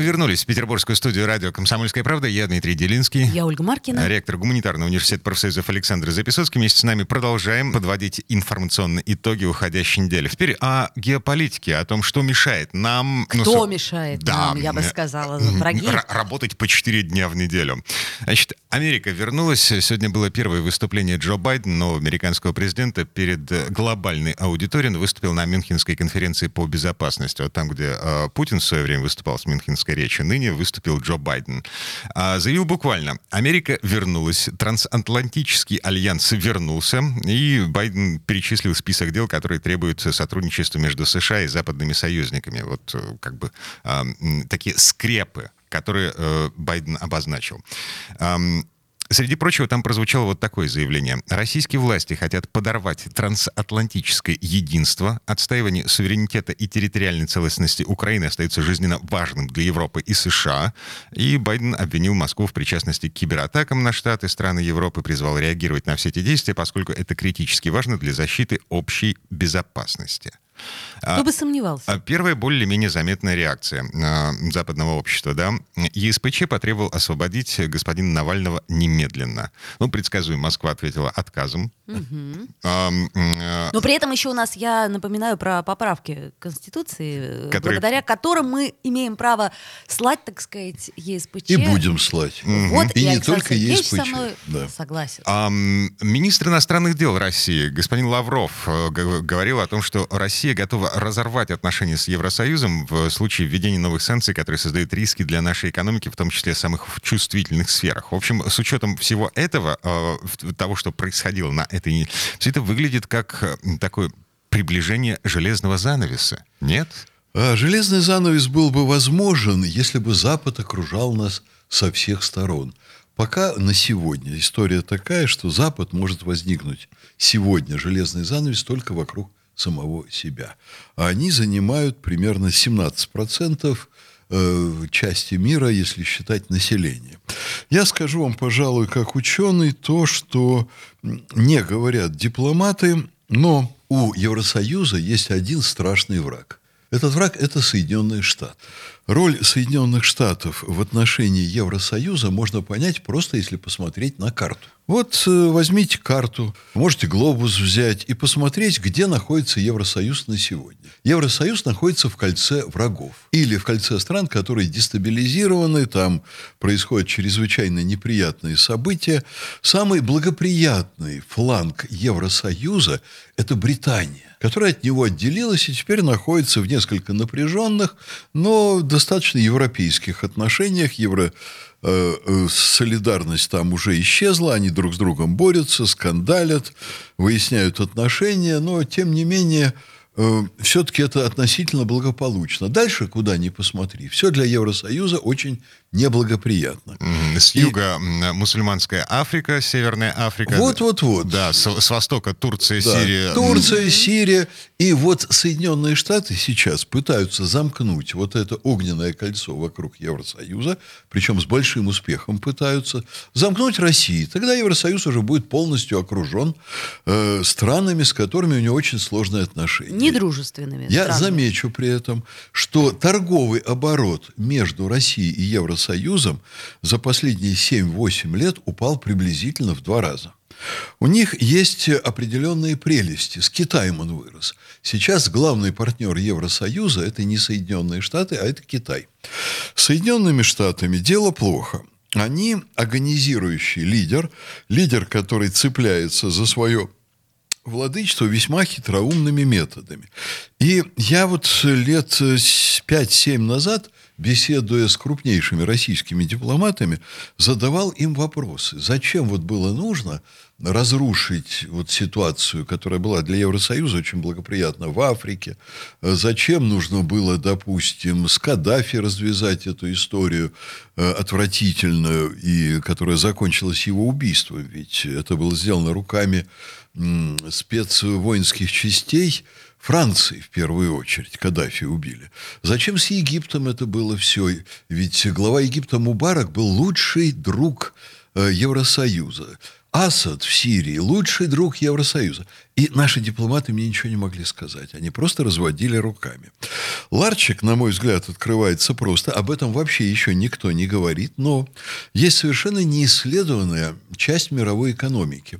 А мы вернулись в петербургскую студию радио «Комсомольская правда». Я Дмитрий Делинский. Я Ольга Маркина. Ректор гуманитарного университета профсоюзов Александр Записоцкий. Вместе с нами продолжаем подводить информационные итоги уходящей недели. Теперь о геополитике, о том, что мешает нам... Кто ну, мешает да, нам, я бы сказала, враги? Работать по 4 дня в неделю. Значит, Америка вернулась. Сегодня было первое выступление Джо Байдена, нового американского президента, перед глобальной аудиторией. Он выступил на Мюнхенской конференции по безопасности. Вот там, где э, Путин в свое время выступал с Мюнхен Мюнхенской речи ныне выступил Джо Байден. А, заявил буквально, Америка вернулась, трансатлантический альянс вернулся, и Байден перечислил список дел, которые требуют сотрудничества между США и западными союзниками. Вот э, как бы а, такие скрепы которые э, Байден обозначил. Среди прочего, там прозвучало вот такое заявление. Российские власти хотят подорвать трансатлантическое единство. Отстаивание суверенитета и территориальной целостности Украины остается жизненно важным для Европы и США. И Байден обвинил Москву в причастности к кибератакам на Штаты, страны Европы, призвал реагировать на все эти действия, поскольку это критически важно для защиты общей безопасности. А, Кто бы сомневался. А, первая более-менее заметная реакция а, западного общества, да. ЕСПЧ потребовал освободить господина Навального немедленно. Ну, предсказуемо, Москва ответила отказом. Угу. А, а... Но при этом еще у нас, я напоминаю про поправки Конституции, Которые... благодаря которым мы имеем право слать, так сказать, ЕСПЧ. И будем слать. Вот, и, и не только ЕСПЧ. со мной да. согласен. А, министр иностранных дел России, господин Лавров, э, говорил о том, что Россия Россия готова разорвать отношения с Евросоюзом в случае введения новых санкций, которые создают риски для нашей экономики, в том числе самых чувствительных сферах. В общем, с учетом всего этого, э, того, что происходило на этой... Все это выглядит как э, такое приближение железного занавеса. Нет? А железный занавес был бы возможен, если бы Запад окружал нас со всех сторон. Пока на сегодня история такая, что Запад может возникнуть сегодня железный занавес только вокруг самого себя. А они занимают примерно 17% э, части мира, если считать население. Я скажу вам, пожалуй, как ученый, то, что не говорят дипломаты, но у Евросоюза есть один страшный враг. Этот враг – это Соединенные Штаты. Роль Соединенных Штатов в отношении Евросоюза можно понять просто если посмотреть на карту. Вот э, возьмите карту, можете глобус взять и посмотреть, где находится Евросоюз на сегодня. Евросоюз находится в кольце врагов. Или в кольце стран, которые дестабилизированы, там происходят чрезвычайно неприятные события. Самый благоприятный фланг Евросоюза – это Британия которая от него отделилась и теперь находится в несколько напряженных, но достаточно европейских отношениях. Евро Э, э, солидарность там уже исчезла, они друг с другом борются, скандалят, выясняют отношения, но тем не менее Э, все-таки это относительно благополучно. Дальше, куда ни посмотри, все для Евросоюза очень неблагоприятно. С юга и... мусульманская Африка, Северная Африка. Вот-вот-вот. Да, с, с востока Турция, да. Сирия. Турция, Сирия. И вот Соединенные Штаты сейчас пытаются замкнуть вот это огненное кольцо вокруг Евросоюза, причем с большим успехом пытаются, замкнуть Россию. Тогда Евросоюз уже будет полностью окружен э, странами, с которыми у него очень сложные отношения недружественными. Я странами. замечу при этом, что торговый оборот между Россией и Евросоюзом за последние 7-8 лет упал приблизительно в два раза. У них есть определенные прелести. С Китаем он вырос. Сейчас главный партнер Евросоюза – это не Соединенные Штаты, а это Китай. С Соединенными Штатами дело плохо. Они агонизирующий лидер, лидер, который цепляется за свое владычество весьма хитроумными методами. И я вот лет 5-7 назад, беседуя с крупнейшими российскими дипломатами, задавал им вопросы. Зачем вот было нужно разрушить вот ситуацию, которая была для Евросоюза очень благоприятна в Африке? Зачем нужно было, допустим, с Каддафи развязать эту историю э, отвратительную, и которая закончилась его убийством? Ведь это было сделано руками спецвоинских частей Франции в первую очередь, Каддафи убили. Зачем с Египтом это было все? Ведь глава Египта Мубарак был лучший друг э, Евросоюза. Асад в Сирии лучший друг Евросоюза. И наши дипломаты мне ничего не могли сказать. Они просто разводили руками. Ларчик, на мой взгляд, открывается просто. Об этом вообще еще никто не говорит. Но есть совершенно неисследованная часть мировой экономики.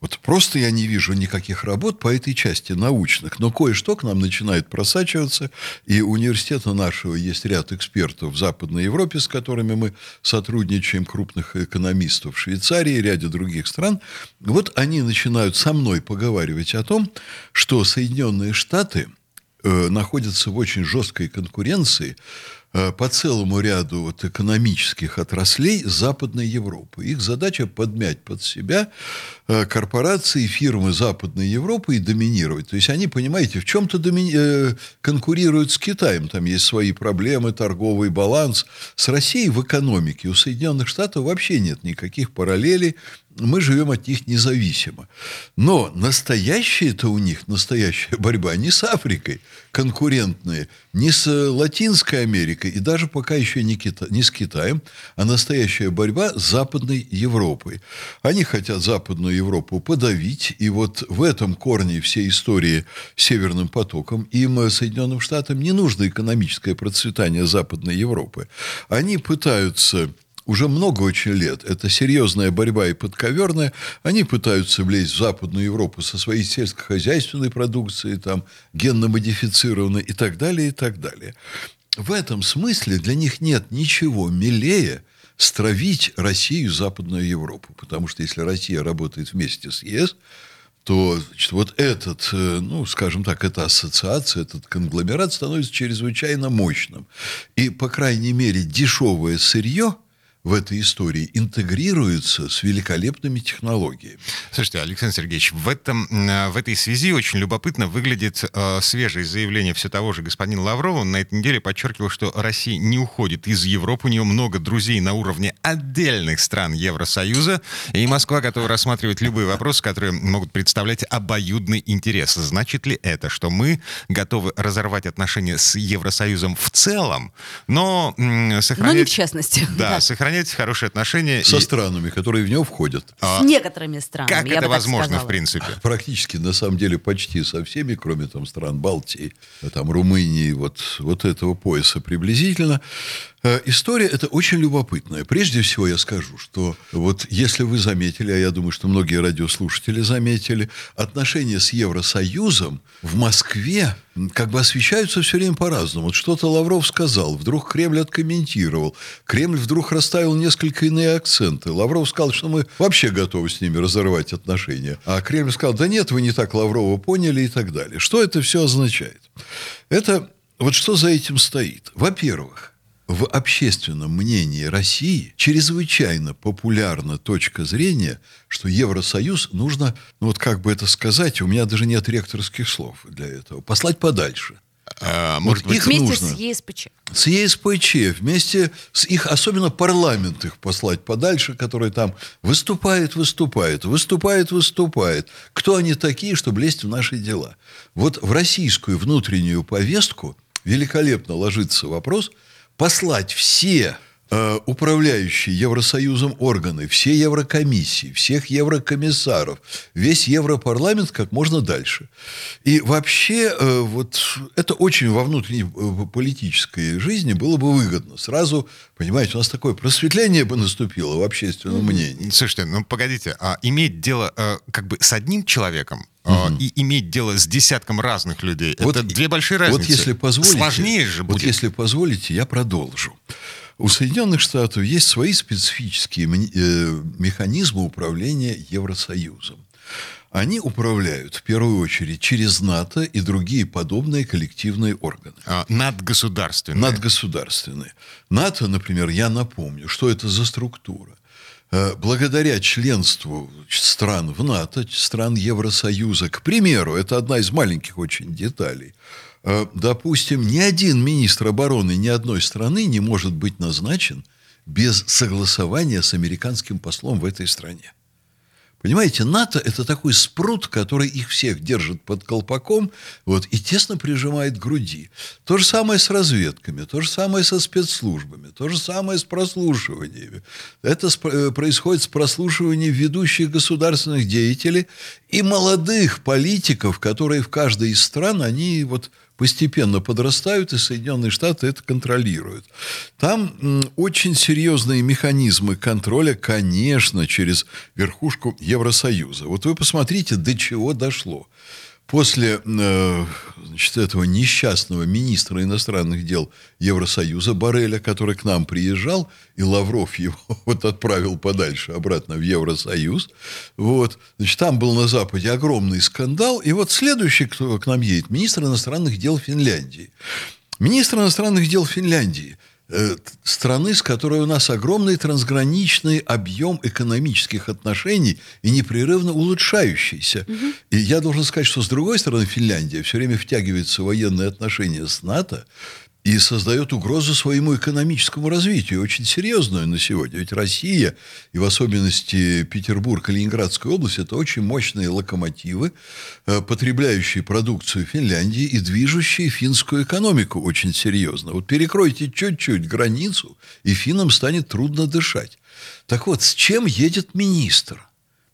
Вот просто я не вижу никаких работ по этой части научных, но кое-что к нам начинает просачиваться, и университета нашего есть ряд экспертов в Западной Европе, с которыми мы сотрудничаем, крупных экономистов в Швейцарии ряде других стран. Вот они начинают со мной поговаривать о том, что Соединенные Штаты э, находятся в очень жесткой конкуренции Э, по целому ряду вот экономических отраслей Западной Европы. Их задача подмять под себя корпорации, фирмы Западной Европы и доминировать. То есть они, понимаете, в чем-то доми... Э, конкурируют с Китаем. Там есть свои проблемы, торговый баланс. С Россией в экономике у Соединенных Штатов вообще нет никаких параллелей мы живем от них независимо. Но настоящая это у них, настоящая борьба не с Африкой, конкурентные, не с Латинской Америкой и даже пока еще не, Кита, не с Китаем, а настоящая борьба с Западной Европой. Они хотят Западную Европу подавить, и вот в этом корне всей истории с Северным потоком им, Соединенным Штатам, не нужно экономическое процветание Западной Европы. Они пытаются уже много очень лет. Это серьезная борьба и подковерная. Они пытаются влезть в Западную Европу со своей сельскохозяйственной продукцией, там, генно-модифицированной и так далее, и так далее. В этом смысле для них нет ничего милее, стравить Россию Западную Европу. Потому что если Россия работает вместе с ЕС, то значит, вот этот, э, ну, скажем так, эта ассоциация, этот конгломерат становится чрезвычайно мощным. И, по крайней мере, дешевое сырье – в этой истории интегрируются с великолепными технологиями. Слушайте, Александр Сергеевич, в, этом, э, в этой связи очень любопытно выглядит э, свежее заявление все того же господина Лаврова. Он на этой неделе подчеркивал, что Россия не уходит из Европы, у нее много друзей на уровне отдельных стран Евросоюза, и Москва готова рассматривать любые вопросы, которые могут представлять обоюдный интерес. Значит ли это, что мы готовы разорвать отношения с Евросоюзом в целом, но сохранять... Но не в частности. Да, да. сохранять сохранять хорошие отношения. Со и... странами, которые в него входят. А, с некоторыми странами. Как это возможно, в принципе? Практически, на самом деле, почти со всеми, кроме там стран Балтии, там Румынии, вот, вот этого пояса приблизительно. Э, история эта очень любопытная. Прежде всего я скажу, что вот если вы заметили, а я думаю, что многие радиослушатели заметили, отношения с Евросоюзом в Москве как бы освещаются все время по-разному. Вот что-то Лавров сказал, вдруг Кремль откомментировал, Кремль вдруг расставил несколько иные акценты. Лавров сказал, что мы вообще готовы с ними разорвать отношения. А Кремль сказал, да нет, вы не так Лаврова поняли и так далее. Что это все означает? Это вот что за этим стоит? Во-первых, в общественном мнении России чрезвычайно популярна точка зрения, что Евросоюз нужно, ну вот как бы это сказать, у меня даже нет ректорских слов для этого, послать подальше. А, может вот быть, их вместе нужно. с ЕСПЧ. С ЕСПЧ, вместе с их, особенно парламент их послать подальше, который там выступает, выступает, выступает, выступает. Кто они такие, чтобы лезть в наши дела? Вот в российскую внутреннюю повестку великолепно ложится вопрос – послать все управляющие Евросоюзом органы, все Еврокомиссии, всех еврокомиссаров, весь Европарламент как можно дальше. И вообще э, вот это очень во внутренней э, политической жизни было бы выгодно. Сразу, понимаете, у нас такое просветление бы наступило в общественном мнении. Слушайте, ну погодите, а иметь дело э, как бы с одним человеком, угу. и иметь дело с десятком разных людей. Вот, это две большие разницы. Вот если позволите, Сложнее же будет. Вот если позволите, я продолжу. У Соединенных Штатов есть свои специфические э, механизмы управления Евросоюзом. Они управляют в первую очередь через НАТО и другие подобные коллективные органы. А, надгосударственные. Надгосударственные. НАТО, например, я напомню, что это за структура. Э, благодаря членству стран в НАТО, стран Евросоюза, к примеру, это одна из маленьких очень деталей, допустим, ни один министр обороны ни одной страны не может быть назначен без согласования с американским послом в этой стране. Понимаете, НАТО – это такой спрут, который их всех держит под колпаком вот, и тесно прижимает к груди. То же самое с разведками, то же самое со спецслужбами, то же самое с прослушиваниями. Это э, происходит с прослушиванием ведущих государственных деятелей и молодых политиков, которые в каждой из стран, они вот постепенно подрастают, и Соединенные Штаты это контролируют. Там очень серьезные механизмы контроля, конечно, через верхушку Евросоюза. Вот вы посмотрите, до чего дошло после э, значит, этого несчастного министра иностранных дел Евросоюза Бареля, который к нам приезжал, и Лавров его вот отправил подальше, обратно в Евросоюз, вот, значит, там был на Западе огромный скандал, и вот следующий, кто к нам едет, министр иностранных дел Финляндии. Министр иностранных дел Финляндии – страны, с которой у нас огромный трансграничный объем экономических отношений и непрерывно улучшающийся. Угу. И я должен сказать, что с другой стороны Финляндия все время втягивается в военные отношения с НАТО, и создает угрозу своему экономическому развитию, очень серьезную на сегодня. Ведь Россия, и в особенности Петербург Ленинградская область, это очень мощные локомотивы, э, потребляющие продукцию Финляндии и движущие финскую экономику очень серьезно. Вот перекройте чуть-чуть границу, и финнам станет трудно дышать. Так вот, с чем едет министр?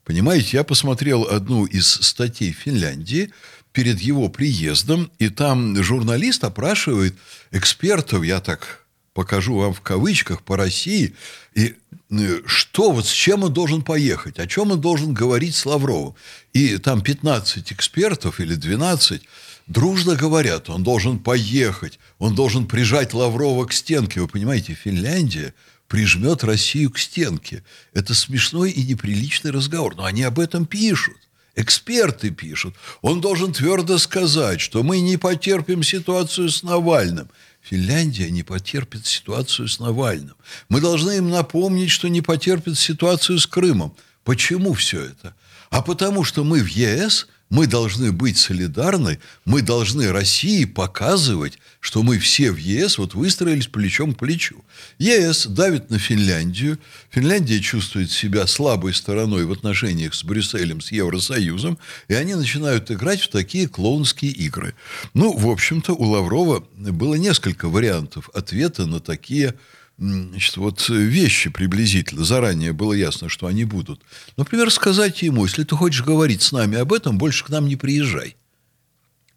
Понимаете, я посмотрел одну из статей Финляндии – перед его приездом, и там журналист опрашивает экспертов, я так покажу вам в кавычках, по России, и э, что, вот с чем он должен поехать, о чем он должен говорить с Лавровым. И там 15 экспертов или 12 дружно говорят, он должен поехать, он должен прижать Лаврова к стенке. Вы понимаете, Финляндия прижмет Россию к стенке. Это смешной и неприличный разговор, но они об этом пишут. Эксперты пишут. Он должен твердо сказать, что мы не потерпим ситуацию с Навальным. Финляндия не потерпит ситуацию с Навальным. Мы должны им напомнить, что не потерпит ситуацию с Крымом. Почему все это? А потому что мы в ЕС мы должны быть солидарны, мы должны России показывать, что мы все в ЕС вот выстроились плечом к плечу. ЕС давит на Финляндию, Финляндия чувствует себя слабой стороной в отношениях с Брюсселем, с Евросоюзом, и они начинают играть в такие клоунские игры. Ну, в общем-то, у Лаврова было несколько вариантов ответа на такие значит, вот вещи приблизительно. Заранее было ясно, что они будут. Например, сказать ему, если ты хочешь говорить с нами об этом, больше к нам не приезжай.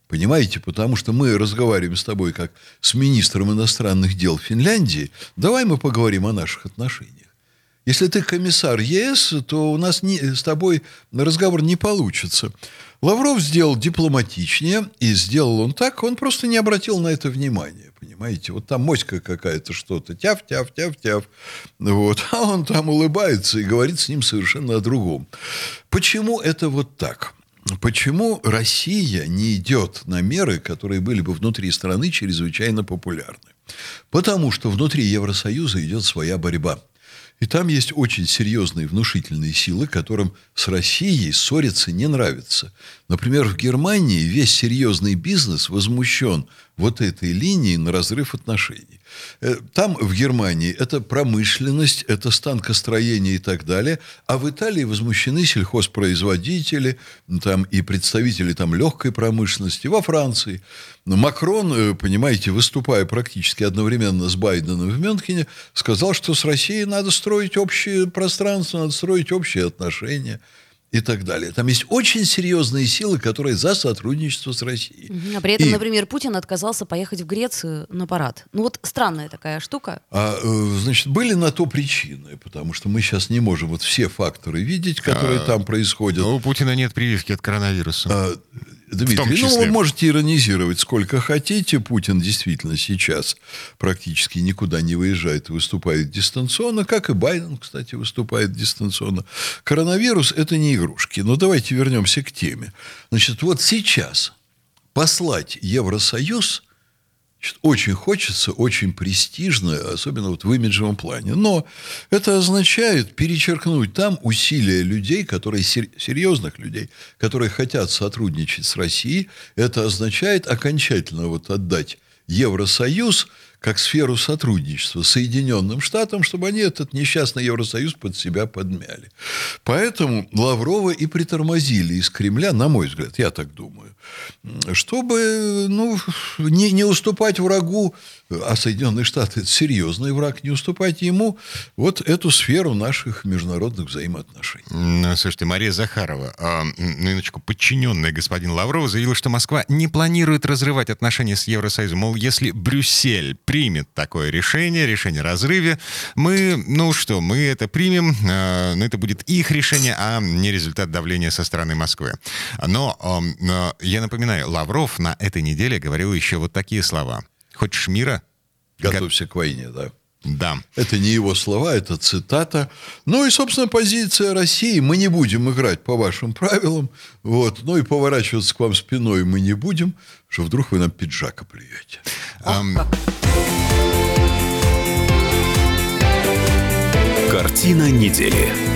Понимаете? Потому что мы разговариваем с тобой как с министром иностранных дел Финляндии. Давай мы поговорим о наших отношениях. Если ты комиссар ЕС, то у нас не, с тобой разговор не получится. Лавров сделал дипломатичнее, и сделал он так, он просто не обратил на это внимания, понимаете? Вот там моська какая-то что-то, тяв, тяв, тяв, тяв. Вот. А он там улыбается и говорит с ним совершенно о другом. Почему это вот так? Почему Россия не идет на меры, которые были бы внутри страны чрезвычайно популярны? Потому что внутри Евросоюза идет своя борьба – и там есть очень серьезные внушительные силы, которым с Россией ссориться не нравится. Например, в Германии весь серьезный бизнес возмущен вот этой линией на разрыв отношений. Э, там, в Германии, это промышленность, это станкостроение и так далее. А в Италии возмущены сельхозпроизводители там, и представители там, легкой промышленности. Во Франции. Макрон, э, понимаете, выступая практически одновременно с Байденом в Мюнхене, сказал, что с Россией надо строить общее пространство, надо строить общие отношения и так далее. Там есть очень серьезные силы, которые за сотрудничество с Россией. А при этом, и... например, Путин отказался поехать в Грецию на парад. Ну вот странная такая штука. А, э, значит, были на то причины, потому что мы сейчас не можем вот все факторы видеть, которые а, там происходят. Но у Путина нет прививки от коронавируса. А, Дмитрий, ну вы можете иронизировать сколько хотите. Путин действительно сейчас практически никуда не выезжает и выступает дистанционно, как и Байден, кстати, выступает дистанционно. Коронавирус – это не игрушки. Но давайте вернемся к теме. Значит, вот сейчас послать Евросоюз очень хочется, очень престижно, особенно вот в имиджевом плане. Но это означает перечеркнуть там усилия людей, которые, серьезных людей, которые хотят сотрудничать с Россией. Это означает окончательно вот отдать Евросоюз как сферу сотрудничества с Соединенным Штатам, чтобы они этот несчастный Евросоюз под себя подмяли. Поэтому Лаврова и притормозили из Кремля, на мой взгляд, я так думаю, чтобы ну, не, не уступать врагу, а Соединенные Штаты – это серьезный враг, не уступать ему вот эту сферу наших международных взаимоотношений. Слушайте, Мария Захарова, э, минуточку, подчиненная господин Лаврова, заявила, что Москва не планирует разрывать отношения с Евросоюзом. Мол, если Брюссель примет такое решение, решение о разрыве, мы, ну что, мы это примем, э, но это будет их решение, а не результат давления со стороны Москвы. Но э, я напоминаю, Лавров на этой неделе говорил еще вот такие слова. Хочешь мира? Готовься к войне, да. Да. Это не его слова, это цитата. Ну и, собственно, позиция России. Мы не будем играть по вашим правилам. Вот. Ну и поворачиваться к вам спиной мы не будем, что вдруг вы нам пиджак Картина недели.